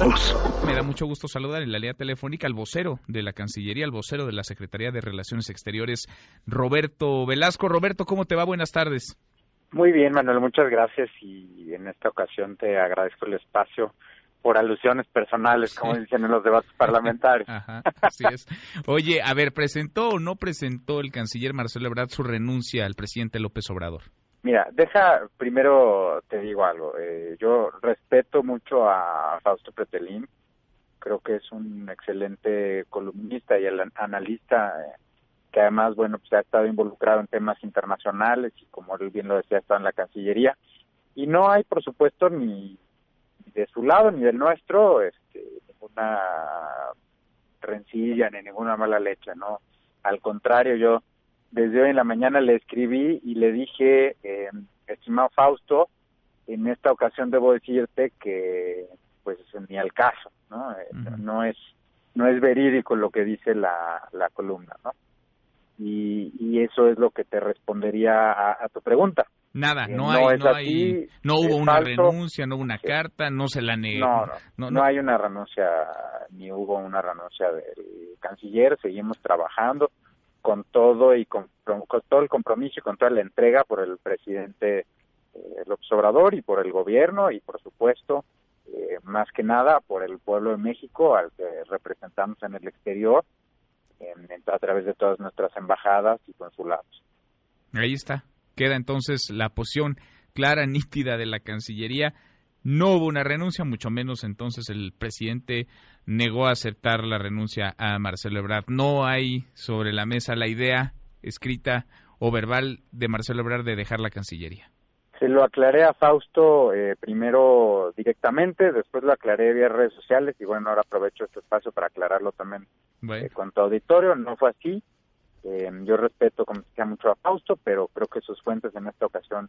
todos. Me da mucho gusto saludar en la línea telefónica al vocero de la Cancillería, al vocero de la Secretaría de Relaciones Exteriores, Roberto Velasco. Roberto, ¿cómo te va? Buenas tardes. Muy bien, Manuel, muchas gracias y en esta ocasión te agradezco el espacio por alusiones personales, como dicen en los debates parlamentarios. Ajá, así es. Oye, a ver, ¿presentó o no presentó el canciller Marcelo Ebrard su renuncia al presidente López Obrador? Mira, deja, primero te digo algo. Eh, yo respeto mucho a Fausto Pretelín. Creo que es un excelente columnista y el analista eh, que además, bueno, pues ha estado involucrado en temas internacionales y como él bien lo decía, está en la Cancillería. Y no hay, por supuesto, ni de su lado ni del nuestro este, ninguna rencilla ni ninguna mala leche, ¿no? Al contrario, yo desde hoy en la mañana le escribí y le dije, eh, estimado Fausto, en esta ocasión debo decirte que pues ni al caso, ¿no? Eh, no es no es verídico lo que dice la, la columna, ¿no? Y, y eso es lo que te respondería a, tu pregunta. Nada, no, hay, no, hay, no hubo una renuncia, no hubo una carta, no se la negó. No, no, no, hay una renuncia, ni hubo una renuncia del canciller, seguimos trabajando con todo y con, todo el compromiso y con toda la entrega por el presidente eh, López Obrador y por el gobierno y por supuesto eh, más que nada por el pueblo de México al que representamos en el exterior a través de todas nuestras embajadas y consulados. Ahí está. Queda entonces la posición clara, nítida de la Cancillería. No hubo una renuncia, mucho menos entonces el presidente negó aceptar la renuncia a Marcelo Ebrard. No hay sobre la mesa la idea escrita o verbal de Marcelo Ebrard de dejar la Cancillería. Se lo aclaré a Fausto eh, primero directamente, después lo aclaré vía redes sociales y bueno, ahora aprovecho este espacio para aclararlo también eh, con tu auditorio. No fue así. Eh, yo respeto, como decía, mucho a Fausto, pero creo que sus fuentes en esta ocasión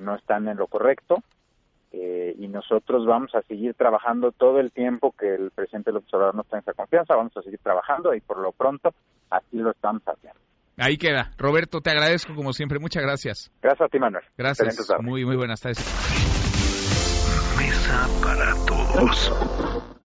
no están en lo correcto. Y nosotros vamos a seguir trabajando todo el tiempo que el presidente López Obrador nos tenga esa confianza, vamos a seguir trabajando y por lo pronto así lo estamos haciendo. Ahí queda. Roberto, te agradezco como siempre. Muchas gracias. Gracias a ti, Manuel. Gracias. Muy, muy buenas tardes. Mesa para todos.